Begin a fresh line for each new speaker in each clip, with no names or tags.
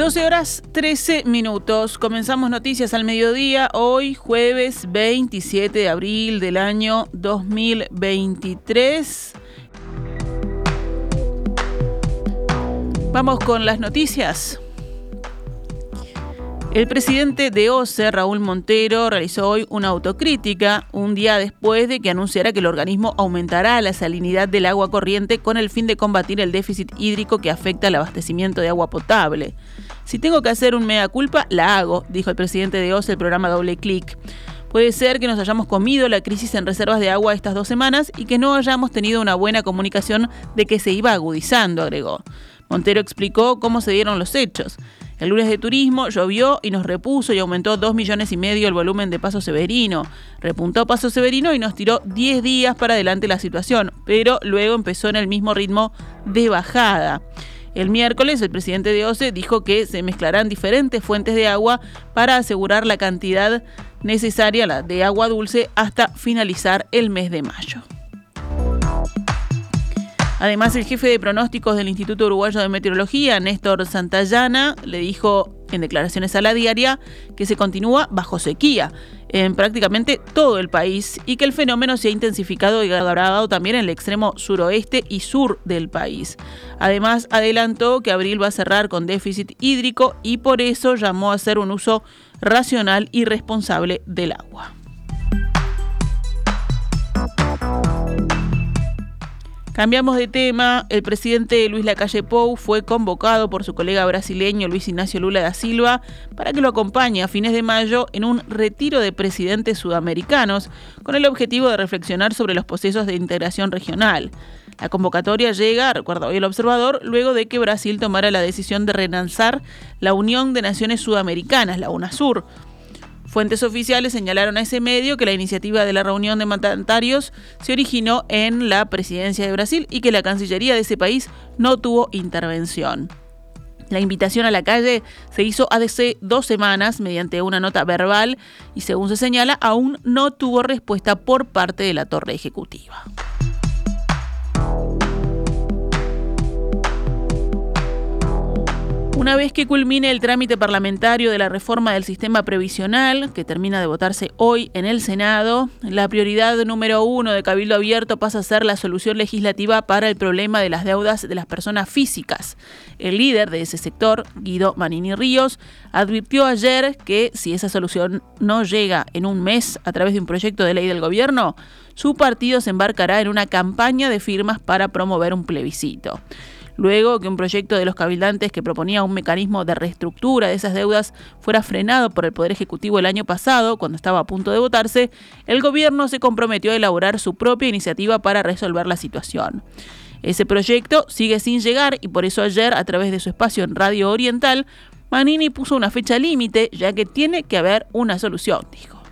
12 horas 13 minutos. Comenzamos noticias al mediodía, hoy jueves 27 de abril del año 2023. Vamos con las noticias. El presidente de OCE, Raúl Montero, realizó hoy una autocrítica un día después de que anunciara que el organismo aumentará la salinidad del agua corriente con el fin de combatir el déficit hídrico que afecta al abastecimiento de agua potable. Si tengo que hacer un mea culpa, la hago, dijo el presidente de OCE, el programa Doble Clic. Puede ser que nos hayamos comido la crisis en reservas de agua estas dos semanas y que no hayamos tenido una buena comunicación de que se iba agudizando, agregó. Montero explicó cómo se dieron los hechos. El lunes de turismo llovió y nos repuso y aumentó 2 millones y medio el volumen de Paso Severino. Repuntó Paso Severino y nos tiró 10 días para adelante la situación, pero luego empezó en el mismo ritmo de bajada. El miércoles el presidente de OCE dijo que se mezclarán diferentes fuentes de agua para asegurar la cantidad necesaria de agua dulce hasta finalizar el mes de mayo. Además, el jefe de pronósticos del Instituto Uruguayo de Meteorología, Néstor Santayana, le dijo en declaraciones a la diaria que se continúa bajo sequía en prácticamente todo el país y que el fenómeno se ha intensificado y agravado también en el extremo suroeste y sur del país. Además, adelantó que abril va a cerrar con déficit hídrico y por eso llamó a hacer un uso racional y responsable del agua. Cambiamos de tema. El presidente Luis Lacalle Pou fue convocado por su colega brasileño Luis Ignacio Lula da Silva para que lo acompañe a fines de mayo en un retiro de presidentes sudamericanos con el objetivo de reflexionar sobre los procesos de integración regional. La convocatoria llega, recuerda hoy el observador, luego de que Brasil tomara la decisión de relanzar la Unión de Naciones Sudamericanas, la UNASUR Fuentes oficiales señalaron a ese medio que la iniciativa de la reunión de mandatarios se originó en la presidencia de Brasil y que la Cancillería de ese país no tuvo intervención. La invitación a la calle se hizo hace dos semanas mediante una nota verbal y según se señala aún no tuvo respuesta por parte de la torre ejecutiva. Una vez que culmine el trámite parlamentario de la reforma del sistema previsional, que termina de votarse hoy en el Senado, la prioridad número uno de Cabildo Abierto pasa a ser la solución legislativa para el problema de las deudas de las personas físicas. El líder de ese sector, Guido Manini Ríos, advirtió ayer que si esa solución no llega en un mes a través de un proyecto de ley del gobierno, su partido se embarcará en una campaña de firmas para promover un plebiscito luego que un proyecto de los cabildantes que proponía un mecanismo de reestructura de esas deudas fuera frenado por el Poder Ejecutivo el año pasado, cuando estaba a punto de votarse, el gobierno se comprometió a elaborar su propia iniciativa para resolver la situación. Ese proyecto sigue sin llegar y por eso ayer, a través de su espacio en Radio Oriental, Manini puso una fecha límite, ya que tiene que haber una solución, dijo.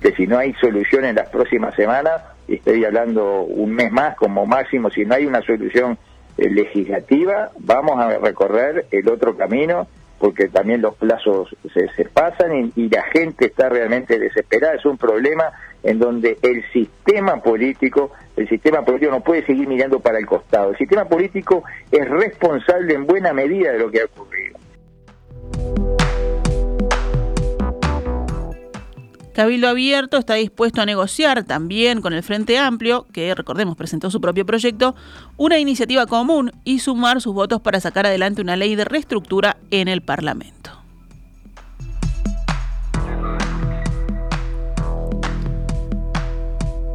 Que si no hay solución en las próximas semanas, estoy hablando un mes más como máximo, si no hay una solución eh, legislativa, vamos a recorrer el otro camino porque también los plazos se, se pasan y, la gente está realmente desesperada. Es un problema en donde el sistema político, el sistema político no puede seguir mirando para el costado. El sistema político es responsable en buena medida de lo que ha ocurrido.
Cabildo Abierto está dispuesto a negociar también con el Frente Amplio, que recordemos presentó su propio proyecto, una iniciativa común y sumar sus votos para sacar adelante una ley de reestructura en el Parlamento.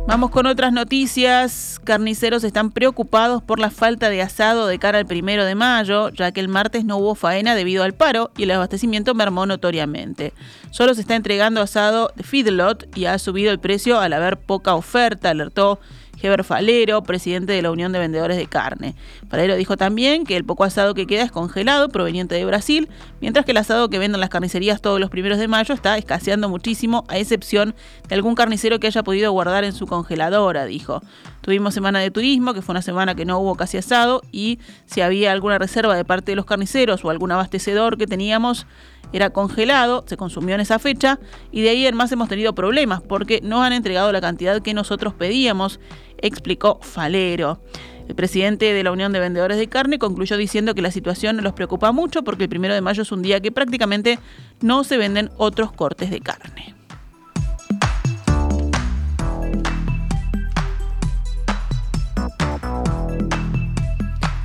Vamos con otras noticias. Carniceros están preocupados por la falta de asado de cara al primero de mayo, ya que el martes no hubo faena debido al paro y el abastecimiento mermó notoriamente. Solo se está entregando asado de feedlot y ha subido el precio al haber poca oferta, alertó Heber Falero, presidente de la Unión de Vendedores de Carne. Falero dijo también que el poco asado que queda es congelado, proveniente de Brasil, mientras que el asado que venden las carnicerías todos los primeros de mayo está escaseando muchísimo, a excepción de algún carnicero que haya podido guardar en su congeladora, dijo. Tuvimos semana de turismo, que fue una semana que no hubo casi asado, y si había alguna reserva de parte de los carniceros o algún abastecedor que teníamos, era congelado, se consumió en esa fecha y de ahí en más hemos tenido problemas porque no han entregado la cantidad que nosotros pedíamos, explicó Falero. El presidente de la Unión de Vendedores de Carne concluyó diciendo que la situación los preocupa mucho porque el primero de mayo es un día que prácticamente no se venden otros cortes de carne.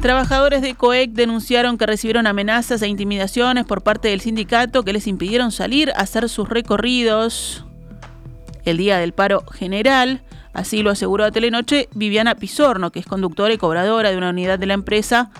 Trabajadores de COEC denunciaron que recibieron amenazas e intimidaciones por parte del sindicato que les impidieron salir a hacer sus recorridos el día del paro general. Así lo aseguró a Telenoche Viviana Pisorno, que es conductora y cobradora de una unidad de la empresa,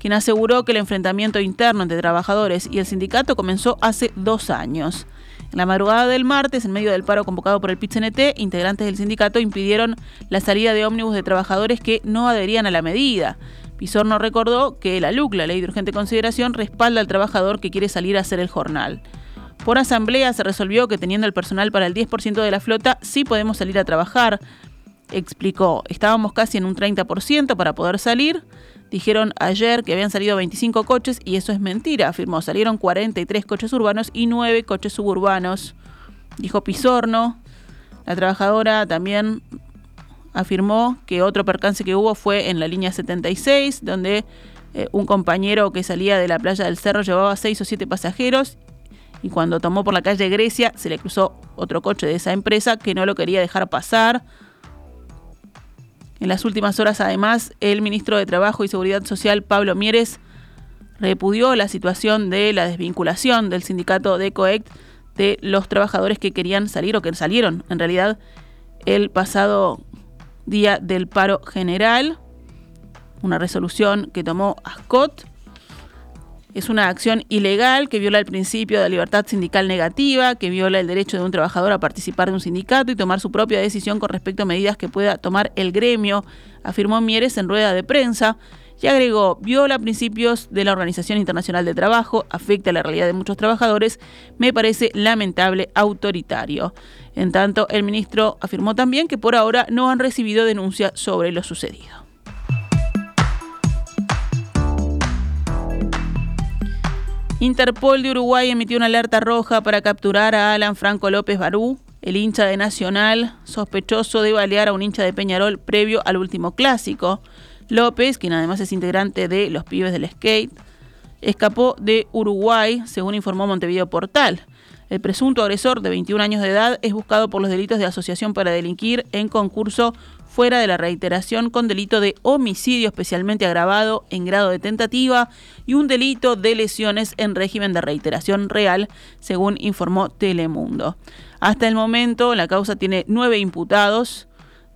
quien aseguró que el enfrentamiento interno entre trabajadores y el sindicato comenzó hace dos años. En la madrugada del martes, en medio del paro convocado por el PIT-CNT, integrantes del sindicato impidieron la salida de ómnibus de trabajadores que no adherían a la medida. Pisorno recordó que la LUC, la Ley de Urgente Consideración, respalda al trabajador que quiere salir a hacer el jornal. Por asamblea se resolvió que teniendo el personal para el 10% de la flota, sí podemos salir a trabajar. Explicó, estábamos casi en un 30% para poder salir. Dijeron ayer que habían salido 25 coches y eso es mentira, afirmó. Salieron 43 coches urbanos y 9 coches suburbanos. Dijo Pisorno. La trabajadora también afirmó que otro percance que hubo fue en la línea 76, donde eh, un compañero que salía de la playa del Cerro llevaba seis o siete pasajeros y cuando tomó por la calle Grecia se le cruzó otro coche de esa empresa que no lo quería dejar pasar. En las últimas horas, además, el ministro de Trabajo y Seguridad Social, Pablo Mieres, repudió la situación de la desvinculación del sindicato de COECT de los trabajadores que querían salir o que salieron, en realidad, el pasado día del paro general, una resolución que tomó Ascot. Es una acción ilegal que viola el principio de libertad sindical negativa, que viola el derecho de un trabajador a participar de un sindicato y tomar su propia decisión con respecto a medidas que pueda tomar el gremio, afirmó Mieres en rueda de prensa y agregó, viola principios de la Organización Internacional de Trabajo, afecta la realidad de muchos trabajadores, me parece lamentable, autoritario. En tanto, el ministro afirmó también que por ahora no han recibido denuncia sobre lo sucedido. Interpol de Uruguay emitió una alerta roja para capturar a Alan Franco López Barú, el hincha de Nacional, sospechoso de balear a un hincha de Peñarol previo al último clásico. López, quien además es integrante de Los Pibes del Skate, escapó de Uruguay, según informó Montevideo Portal. El presunto agresor de 21 años de edad es buscado por los delitos de asociación para delinquir en concurso fuera de la reiteración con delito de homicidio especialmente agravado en grado de tentativa y un delito de lesiones en régimen de reiteración real, según informó Telemundo. Hasta el momento, la causa tiene nueve imputados,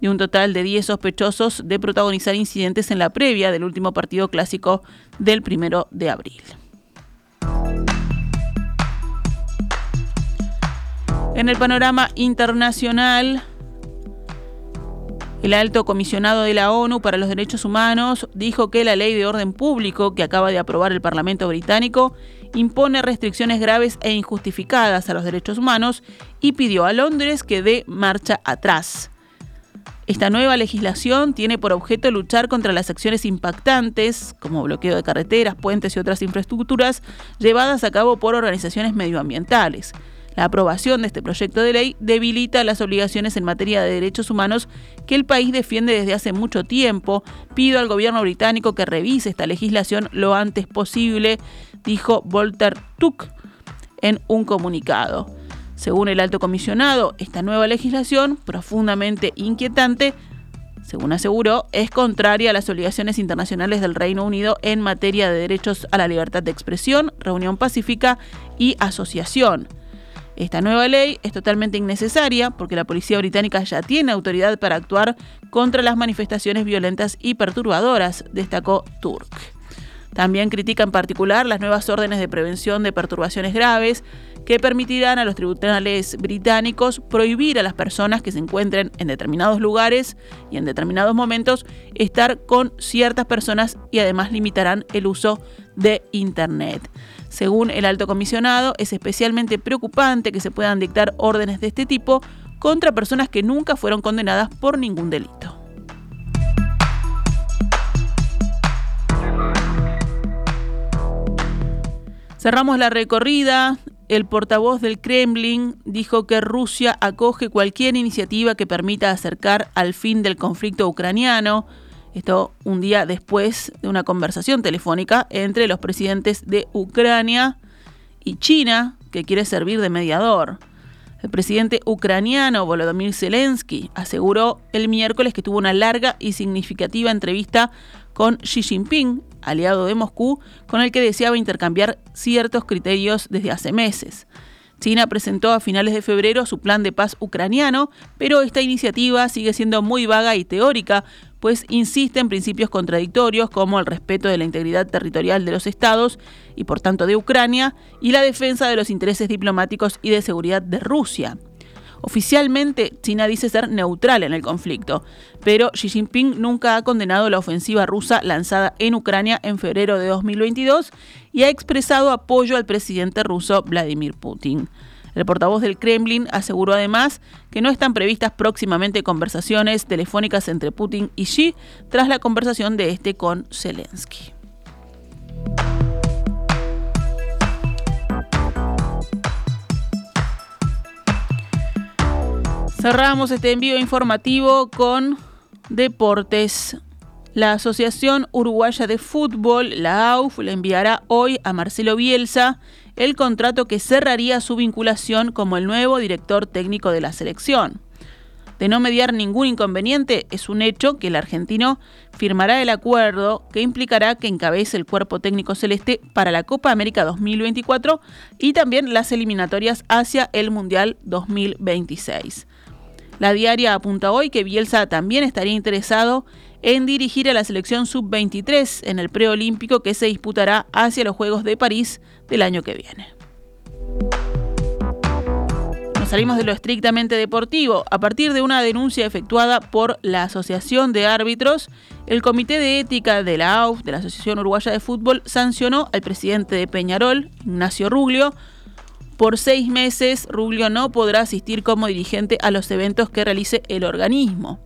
de un total de 10 sospechosos de protagonizar incidentes en la previa del último partido clásico del primero de abril. En el panorama internacional, el alto comisionado de la ONU para los Derechos Humanos dijo que la ley de orden público que acaba de aprobar el Parlamento británico impone restricciones graves e injustificadas a los derechos humanos y pidió a Londres que dé marcha atrás. Esta nueva legislación tiene por objeto luchar contra las acciones impactantes, como bloqueo de carreteras, puentes y otras infraestructuras, llevadas a cabo por organizaciones medioambientales. La aprobación de este proyecto de ley debilita las obligaciones en materia de derechos humanos que el país defiende desde hace mucho tiempo. Pido al gobierno británico que revise esta legislación lo antes posible, dijo Volter Tuck en un comunicado. Según el alto comisionado, esta nueva legislación, profundamente inquietante, según aseguró, es contraria a las obligaciones internacionales del Reino Unido en materia de derechos a la libertad de expresión, reunión pacífica y asociación. Esta nueva ley es totalmente innecesaria porque la policía británica ya tiene autoridad para actuar contra las manifestaciones violentas y perturbadoras, destacó Turk. También critica en particular las nuevas órdenes de prevención de perturbaciones graves que permitirán a los tribunales británicos prohibir a las personas que se encuentren en determinados lugares y en determinados momentos estar con ciertas personas y además limitarán el uso de Internet. Según el alto comisionado, es especialmente preocupante que se puedan dictar órdenes de este tipo contra personas que nunca fueron condenadas por ningún delito. Cerramos la recorrida. El portavoz del Kremlin dijo que Rusia acoge cualquier iniciativa que permita acercar al fin del conflicto ucraniano. Esto un día después de una conversación telefónica entre los presidentes de Ucrania y China, que quiere servir de mediador. El presidente ucraniano Volodymyr Zelensky aseguró el miércoles que tuvo una larga y significativa entrevista con Xi Jinping, aliado de Moscú, con el que deseaba intercambiar ciertos criterios desde hace meses. China presentó a finales de febrero su plan de paz ucraniano, pero esta iniciativa sigue siendo muy vaga y teórica, pues insiste en principios contradictorios como el respeto de la integridad territorial de los estados y por tanto de Ucrania y la defensa de los intereses diplomáticos y de seguridad de Rusia. Oficialmente, China dice ser neutral en el conflicto, pero Xi Jinping nunca ha condenado la ofensiva rusa lanzada en Ucrania en febrero de 2022 y ha expresado apoyo al presidente ruso Vladimir Putin. El portavoz del Kremlin aseguró además que no están previstas próximamente conversaciones telefónicas entre Putin y Xi tras la conversación de este con Zelensky. Cerramos este envío informativo con deportes. La Asociación Uruguaya de Fútbol, la AUF, le enviará hoy a Marcelo Bielsa el contrato que cerraría su vinculación como el nuevo director técnico de la selección. De no mediar ningún inconveniente, es un hecho que el argentino firmará el acuerdo que implicará que encabece el cuerpo técnico celeste para la Copa América 2024 y también las eliminatorias hacia el Mundial 2026. La diaria apunta hoy que Bielsa también estaría interesado en dirigir a la selección sub-23 en el preolímpico que se disputará hacia los Juegos de París del año que viene. Nos salimos de lo estrictamente deportivo. A partir de una denuncia efectuada por la Asociación de Árbitros, el Comité de Ética de la AUF, de la Asociación Uruguaya de Fútbol, sancionó al presidente de Peñarol, Ignacio Ruglio, por seis meses, Rubio no podrá asistir como dirigente a los eventos que realice el organismo.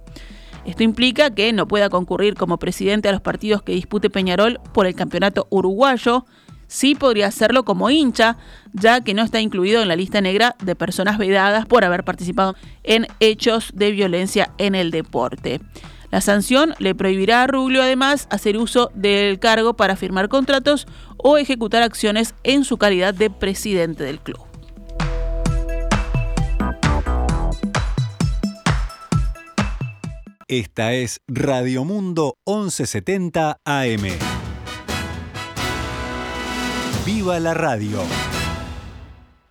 Esto implica que no pueda concurrir como presidente a los partidos que dispute Peñarol por el campeonato uruguayo. Sí podría hacerlo como hincha, ya que no está incluido en la lista negra de personas vedadas por haber participado en hechos de violencia en el deporte. La sanción le prohibirá a Ruglio además hacer uso del cargo para firmar contratos o ejecutar acciones en su calidad de presidente del club.
Esta es Radio Mundo 1170 AM. ¡Viva la radio!